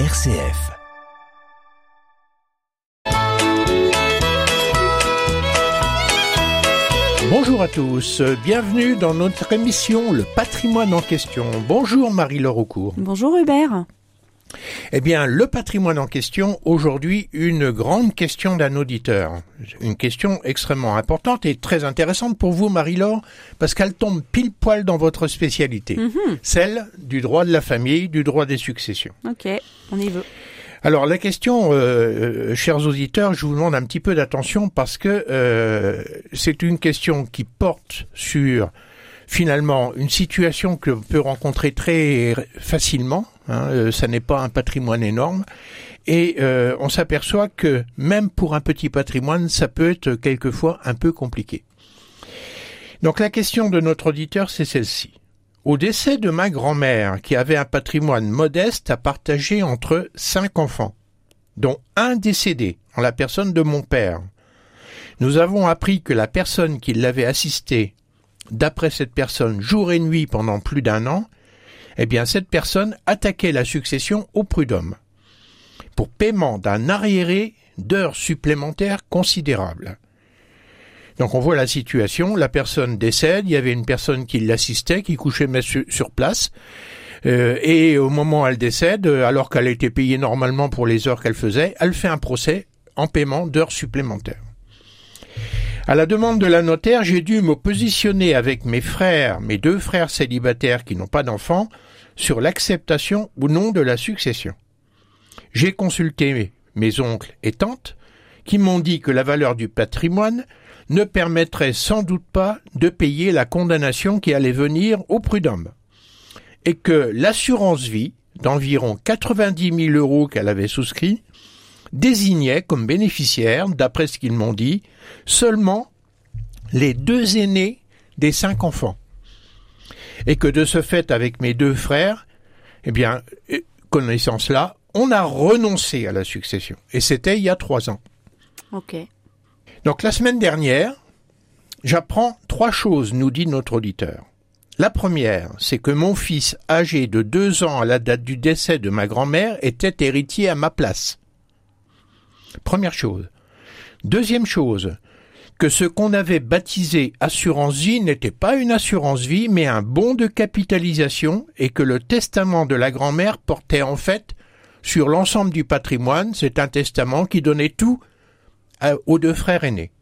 RCF. Bonjour à tous, bienvenue dans notre émission Le patrimoine en question. Bonjour Marie-Laure Aucourt. Bonjour Hubert. Eh bien, le patrimoine en question, aujourd'hui, une grande question d'un auditeur. Une question extrêmement importante et très intéressante pour vous, Marie-Laure, parce qu'elle tombe pile poil dans votre spécialité. Mhm. Celle du droit de la famille, du droit des successions. Ok, on y veut. Alors la question, euh, euh, chers auditeurs, je vous demande un petit peu d'attention parce que euh, c'est une question qui porte sur finalement une situation que l'on peut rencontrer très facilement. Hein, euh, ça n'est pas un patrimoine énorme. Et euh, on s'aperçoit que même pour un petit patrimoine, ça peut être quelquefois un peu compliqué. Donc la question de notre auditeur, c'est celle-ci. Au décès de ma grand-mère, qui avait un patrimoine modeste à partager entre cinq enfants, dont un décédé, en la personne de mon père, nous avons appris que la personne qui l'avait assisté, d'après cette personne, jour et nuit pendant plus d'un an, eh bien cette personne attaquait la succession au prud'homme, pour paiement d'un arriéré d'heures supplémentaires considérables. Donc on voit la situation, la personne décède, il y avait une personne qui l'assistait, qui couchait sur place, euh, et au moment où elle décède, alors qu'elle était payée normalement pour les heures qu'elle faisait, elle fait un procès en paiement d'heures supplémentaires. À la demande de la notaire, j'ai dû me positionner avec mes frères, mes deux frères célibataires qui n'ont pas d'enfants, sur l'acceptation ou non de la succession. J'ai consulté mes oncles et tantes, qui m'ont dit que la valeur du patrimoine ne permettrait sans doute pas de payer la condamnation qui allait venir au prud'homme, et que l'assurance vie d'environ 90 000 euros qu'elle avait souscrit désignait comme bénéficiaires, d'après ce qu'ils m'ont dit, seulement les deux aînés des cinq enfants. Et que de ce fait, avec mes deux frères, eh bien, connaissance là, on a renoncé à la succession. Et c'était il y a trois ans. Ok. Donc la semaine dernière, j'apprends trois choses, nous dit notre auditeur. La première, c'est que mon fils, âgé de deux ans à la date du décès de ma grand-mère, était héritier à ma place. Première chose. Deuxième chose, que ce qu'on avait baptisé assurance vie n'était pas une assurance vie, mais un bon de capitalisation, et que le testament de la grand-mère portait en fait sur l'ensemble du patrimoine, c'est un testament qui donnait tout aux deux frères aînés.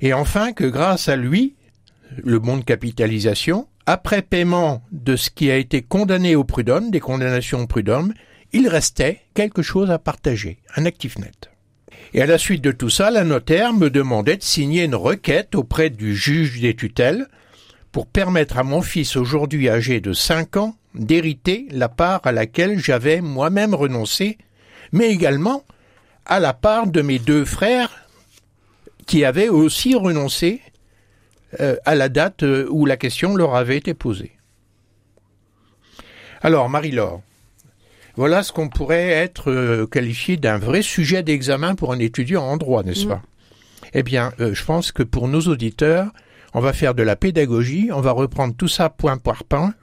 Et enfin que grâce à lui, le bon de capitalisation, après paiement de ce qui a été condamné au prud'homme, des condamnations au prud'homme, il restait quelque chose à partager, un actif net. Et à la suite de tout ça, la notaire me demandait de signer une requête auprès du juge des tutelles pour permettre à mon fils aujourd'hui âgé de 5 ans d'hériter la part à laquelle j'avais moi-même renoncé, mais également à la part de mes deux frères qui avaient aussi renoncé euh, à la date euh, où la question leur avait été posée. Alors, Marie-Laure, voilà ce qu'on pourrait être euh, qualifié d'un vrai sujet d'examen pour un étudiant en droit, n'est-ce Mm. pas? Eh bien, euh, je pense que pour nos auditeurs, on va faire de la pédagogie, on va reprendre tout ça point par point,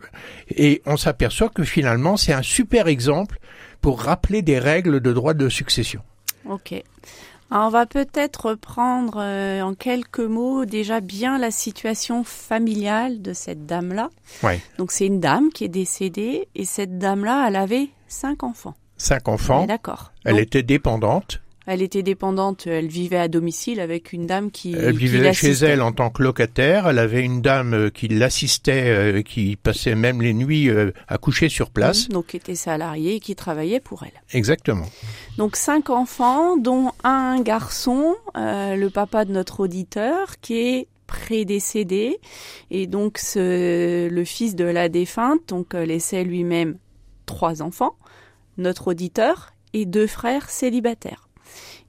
et on s'aperçoit que finalement, c'est un super exemple pour rappeler des règles de droit de succession. Ok. Alors, on va peut-être reprendre euh, en quelques mots déjà bien la situation familiale de cette dame-là. Ouais. Donc c'est une dame qui est décédée et cette dame-là, elle avait cinq enfants. Cinq enfants, D'accord. elle Donc, était dépendante, elle était dépendante, elle vivait à domicile avec une dame qui elle qui vivait chez elle en tant que locataire, elle avait une dame euh, qui l'assistait, euh, qui passait même les nuits euh, à coucher sur place. Donc qui était salariée et qui travaillait pour elle. Exactement. Donc cinq enfants, dont un garçon, euh, le papa de notre auditeur, qui est prédécédé, et donc ce, le fils de la défunte, donc laissait lui-même trois enfants, notre auditeur et deux frères célibataires.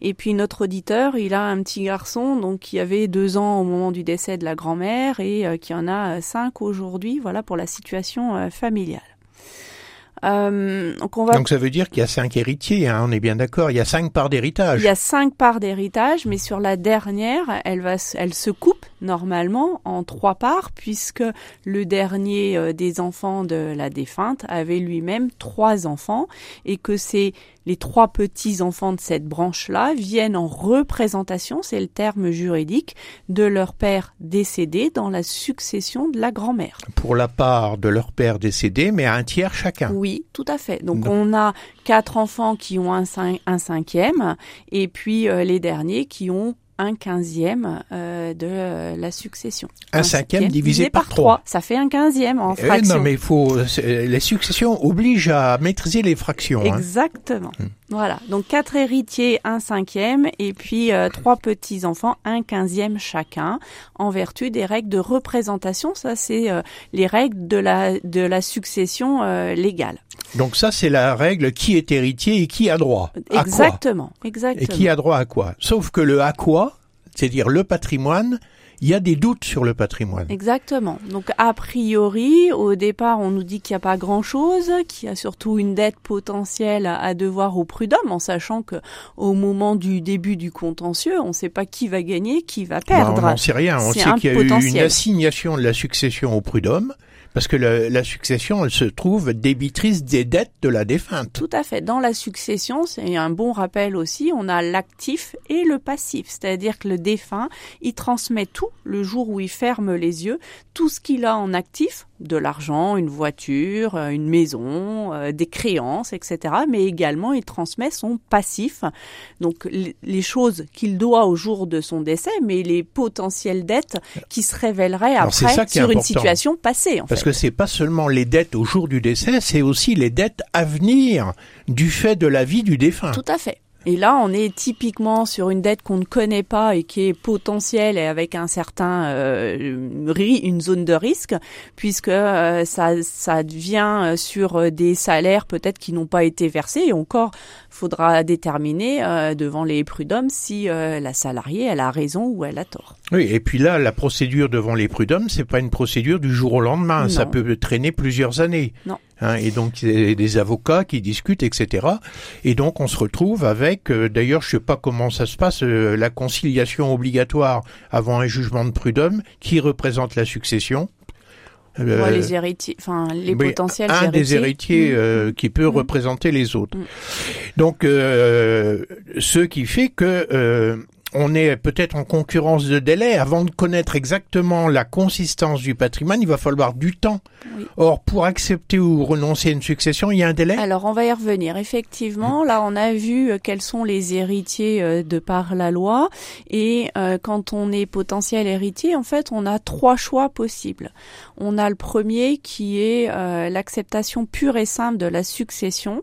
Et puis notre auditeur, il a un petit garçon donc qui avait deux ans au moment du décès de la grand-mère et euh, qui en a cinq aujourd'hui. Voilà pour la situation euh, familiale. Euh, donc, on va... donc ça veut dire qu'il y a cinq héritiers, hein, on est bien d'accord. Il y a cinq parts d'héritage. Il y a cinq parts d'héritage, mais sur la dernière, elle va, elle se coupe normalement en trois parts, puisque le dernier euh, des enfants de la défunte avait lui-même trois enfants, et que c'est les trois petits enfants de cette branche-là viennent en représentation, c'est le terme juridique, de leur père décédé dans la succession de la grand-mère. Pour la part de leur père décédé, mais à un tiers chacun. Oui, tout à fait. Donc on a quatre enfants qui ont un, un cinquième, et puis euh, les derniers qui ont un quinzième euh, de euh, la succession. Un, cinquième, divisé, par trois. Ça fait un quinzième en eh fraction. non, mais faut, les successions obligent à maîtriser les fractions. Hein. Exactement. Hmm. Voilà. Donc quatre héritiers, un cinquième, et puis euh, trois petits enfants, un quinzième chacun, en vertu des règles de représentation. Ça, c'est les règles de la de la succession légale. Donc ça, c'est la règle qui est héritier et qui a droit. Exactement, exactement. Et qui a droit à quoi? Sauf que le à quoi, c'est-à-dire le patrimoine, il y a des doutes sur le patrimoine. Exactement. Donc a priori, au départ, on nous dit qu'il n'y a pas grand-chose, qu'il y a surtout une dette potentielle à devoir au prud'homme, en sachant que au moment du début du contentieux, on ne sait pas qui va gagner, qui va perdre. on n'en sait rien. On sait qu'il y a eu une assignation de la succession au prud'homme parce que la succession, elle se trouve débitrice des dettes de la défunte. Tout à fait. Dans la succession, c'est un bon rappel aussi, on a l'actif et le passif. C'est-à-dire que le défunt, il transmet tout le jour où il ferme les yeux, tout ce qu'il a en actif, de l'argent, une voiture, euh, une maison, euh, des créances, etc. Mais également, il transmet son passif, donc les choses qu'il doit au jour de son décès, mais les potentielles dettes qui se révéleraient après sur une situation passée. En Parce que c'est pas seulement les dettes au jour du décès, c'est aussi les dettes à venir du fait de la vie du défunt. Tout à fait. Et là, on est typiquement sur une dette qu'on ne connaît pas et qui est potentielle et avec un certain euh, une zone de risque, puisque euh, ça ça vient sur des salaires peut-être qui n'ont pas été versés. Et encore, faudra déterminer euh, devant les prud'hommes si la salariée elle a raison ou elle a tort. Oui, et puis là, la procédure devant les prud'hommes, c'est pas une procédure du jour au lendemain. Ça peut traîner plusieurs années. Non. Hein, et donc il y a des avocats qui discutent, etc. Et donc on se retrouve avec, euh, d'ailleurs je sais pas comment ça se passe, euh, la conciliation obligatoire avant un jugement de prud'homme qui représente la succession. Euh, les héritiers, enfin les potentiels un héritiers. des héritiers mmh. qui peut mmh. représenter les autres. Mmh. Donc ce qui fait que on est peut-être en concurrence de délai. Avant de connaître exactement la consistance du patrimoine, il va falloir du temps. Or, pour accepter ou renoncer à une succession, il y a un délai Alors, on va y revenir. Effectivement, là, on a vu euh, quels sont les héritiers euh, de par la loi. Et euh, quand on est potentiel héritier, en fait, on a trois choix possibles. On a le premier qui est l'acceptation pure et simple de la succession.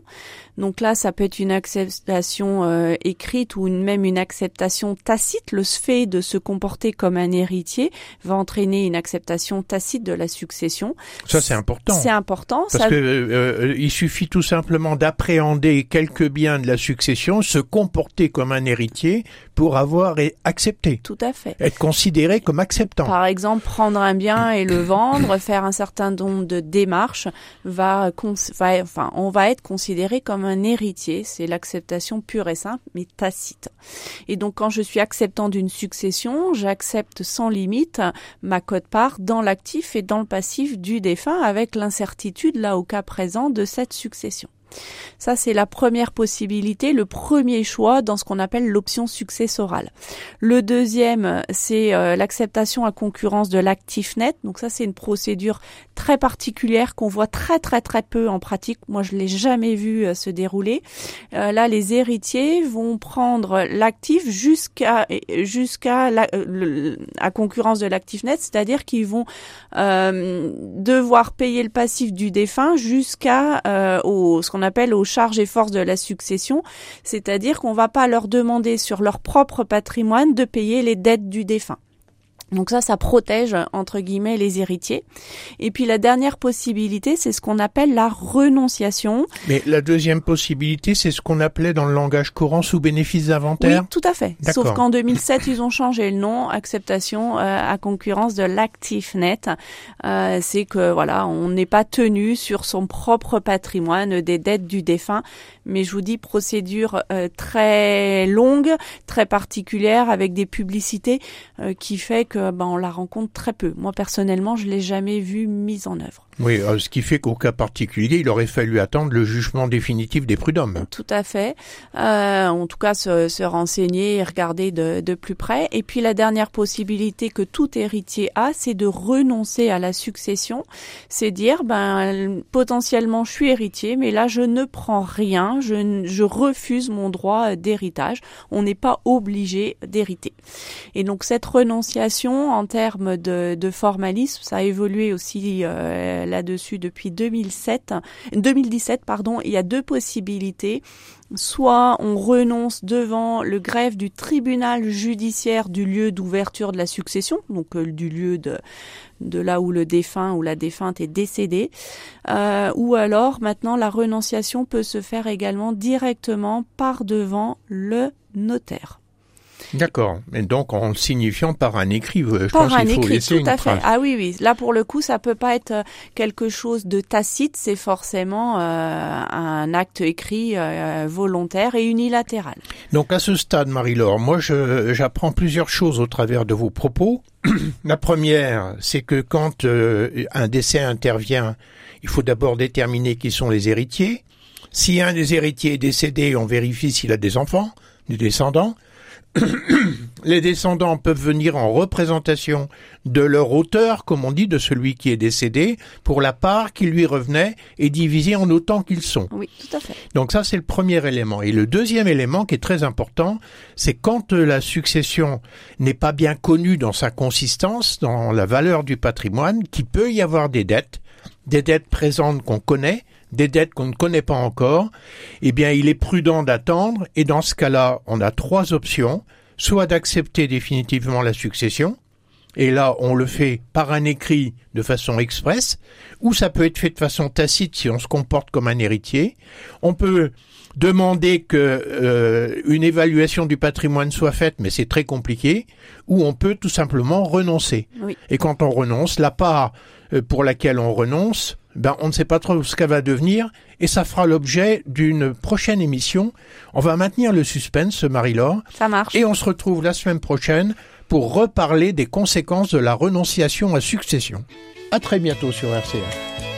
Donc là, ça peut être une acceptation euh, écrite ou même une acceptation tacite. Le fait de se comporter comme un héritier va entraîner une acceptation tacite de la succession. Ça, c'est important. C'est important. Parce que euh, il suffit tout simplement d'appréhender quelques biens de la succession, se comporter comme un héritier pour avoir accepté. Tout à fait. Être considéré comme acceptant. Par exemple, prendre un bien et le vendre, faire un certain nombre de démarches, va, va enfin, on va être considéré comme un héritier, c'est l'acceptation pure et simple, mais tacite. Et donc quand je suis acceptant d'une succession, j'accepte sans limite ma cote-part dans l'actif et dans le passif du défunt avec l'incertitude là au cas présent de cette succession. Ça, c'est la première possibilité, le premier choix dans ce qu'on appelle l'option successorale. Le deuxième, c'est euh, l'acceptation à concurrence de l'actif net. Donc ça, c'est une procédure très particulière qu'on voit très très très peu en pratique. Moi, je l'ai jamais vu euh, se dérouler. Euh, là, les héritiers vont prendre l'actif jusqu'à jusqu'à à concurrence de l'actif net, c'est-à-dire qu'ils vont devoir payer le passif du défunt jusqu'à au ce qu'on appelle aux charges et forces de la succession, c'est-à-dire qu'on va pas leur demander sur leur propre patrimoine de payer les dettes du défunt. Donc ça, ça protège entre guillemets les héritiers. Et puis la dernière possibilité, c'est ce qu'on appelle la renonciation. Mais la deuxième possibilité, c'est ce qu'on appelait dans le langage courant sous bénéfice d'inventaire. Oui, tout à fait. Sauf qu'en 2007, ils ont changé le nom, acceptation euh, à concurrence de l'ActiveNet. Euh, c'est que voilà, on n'est pas tenu sur son propre patrimoine des dettes du défunt. Mais je vous dis procédure euh, très longue, très particulière, avec des publicités euh, qui fait que ben, on la rencontre très peu. Moi personnellement, je l'ai jamais vue mise en œuvre. Oui, euh, ce qui fait qu'au cas particulier, il aurait fallu attendre le jugement définitif des prud'hommes. Tout à fait. Euh, en tout cas, se, se, renseigner et regarder de, de, plus près. Et puis la dernière possibilité que tout héritier a, c'est de renoncer à la succession. C'est dire, ben potentiellement, je suis héritier, mais là, je ne prends rien. Je, je refuse mon droit d'héritage. On n'est pas obligé d'hériter. Et donc cette renonciation, en termes de, de formalisme, ça a évolué aussi. Euh, là-dessus depuis 2007, 2017 pardon, il y a deux possibilités. Soit on renonce devant le greffe du tribunal judiciaire du lieu d'ouverture de la succession, donc euh, du lieu de, là où le défunt ou la défunte est décédé, euh, ou alors maintenant la renonciation peut se faire également directement par devant le notaire. D'accord. Et donc en signifiant par un écrit, je par pense un qu'il faut écrit, laisser tout à une fait. trace. Ah oui, oui. Là pour le coup, ça peut pas être euh, quelque chose de tacite, c'est forcément euh, un acte écrit euh, volontaire et unilatéral. Donc à ce stade, Marie-Laure, moi j'apprends plusieurs choses au travers de vos propos. La première, c'est que quand euh, un décès intervient, il faut d'abord déterminer qui sont les héritiers. Si un des héritiers est décédé, on vérifie s'il a des enfants, des descendants. les descendants peuvent venir en représentation de leur auteur, comme on dit, de celui qui est décédé, pour la part qui lui revenait et divisée en autant qu'ils sont. Oui, tout à fait. Donc ça, c'est le premier élément. Et le deuxième élément qui est très important, c'est quand euh, la succession n'est pas bien connue dans sa consistance, dans la valeur du patrimoine, qu'il peut y avoir des dettes, des dettes présentes qu'on connaît, des dettes qu'on ne connaît pas encore, eh bien, il est prudent d'attendre. Et dans ce cas-là, on a trois options. Soit d'accepter définitivement la succession, et là, on le fait par un écrit de façon express, ou ça peut être fait de façon tacite si on se comporte comme un héritier. On peut demander que euh, une évaluation du patrimoine soit faite, mais c'est très compliqué, ou on peut tout simplement renoncer. Oui. Et quand on renonce, la part euh, pour laquelle on renonce, ben on ne sait pas trop ce qu'elle va devenir, et ça fera l'objet d'une prochaine émission. On va maintenir le suspense, Marie-Laure, Ça marche. et on se retrouve la semaine prochaine pour reparler des conséquences de la renonciation à succession. À très bientôt sur RCA.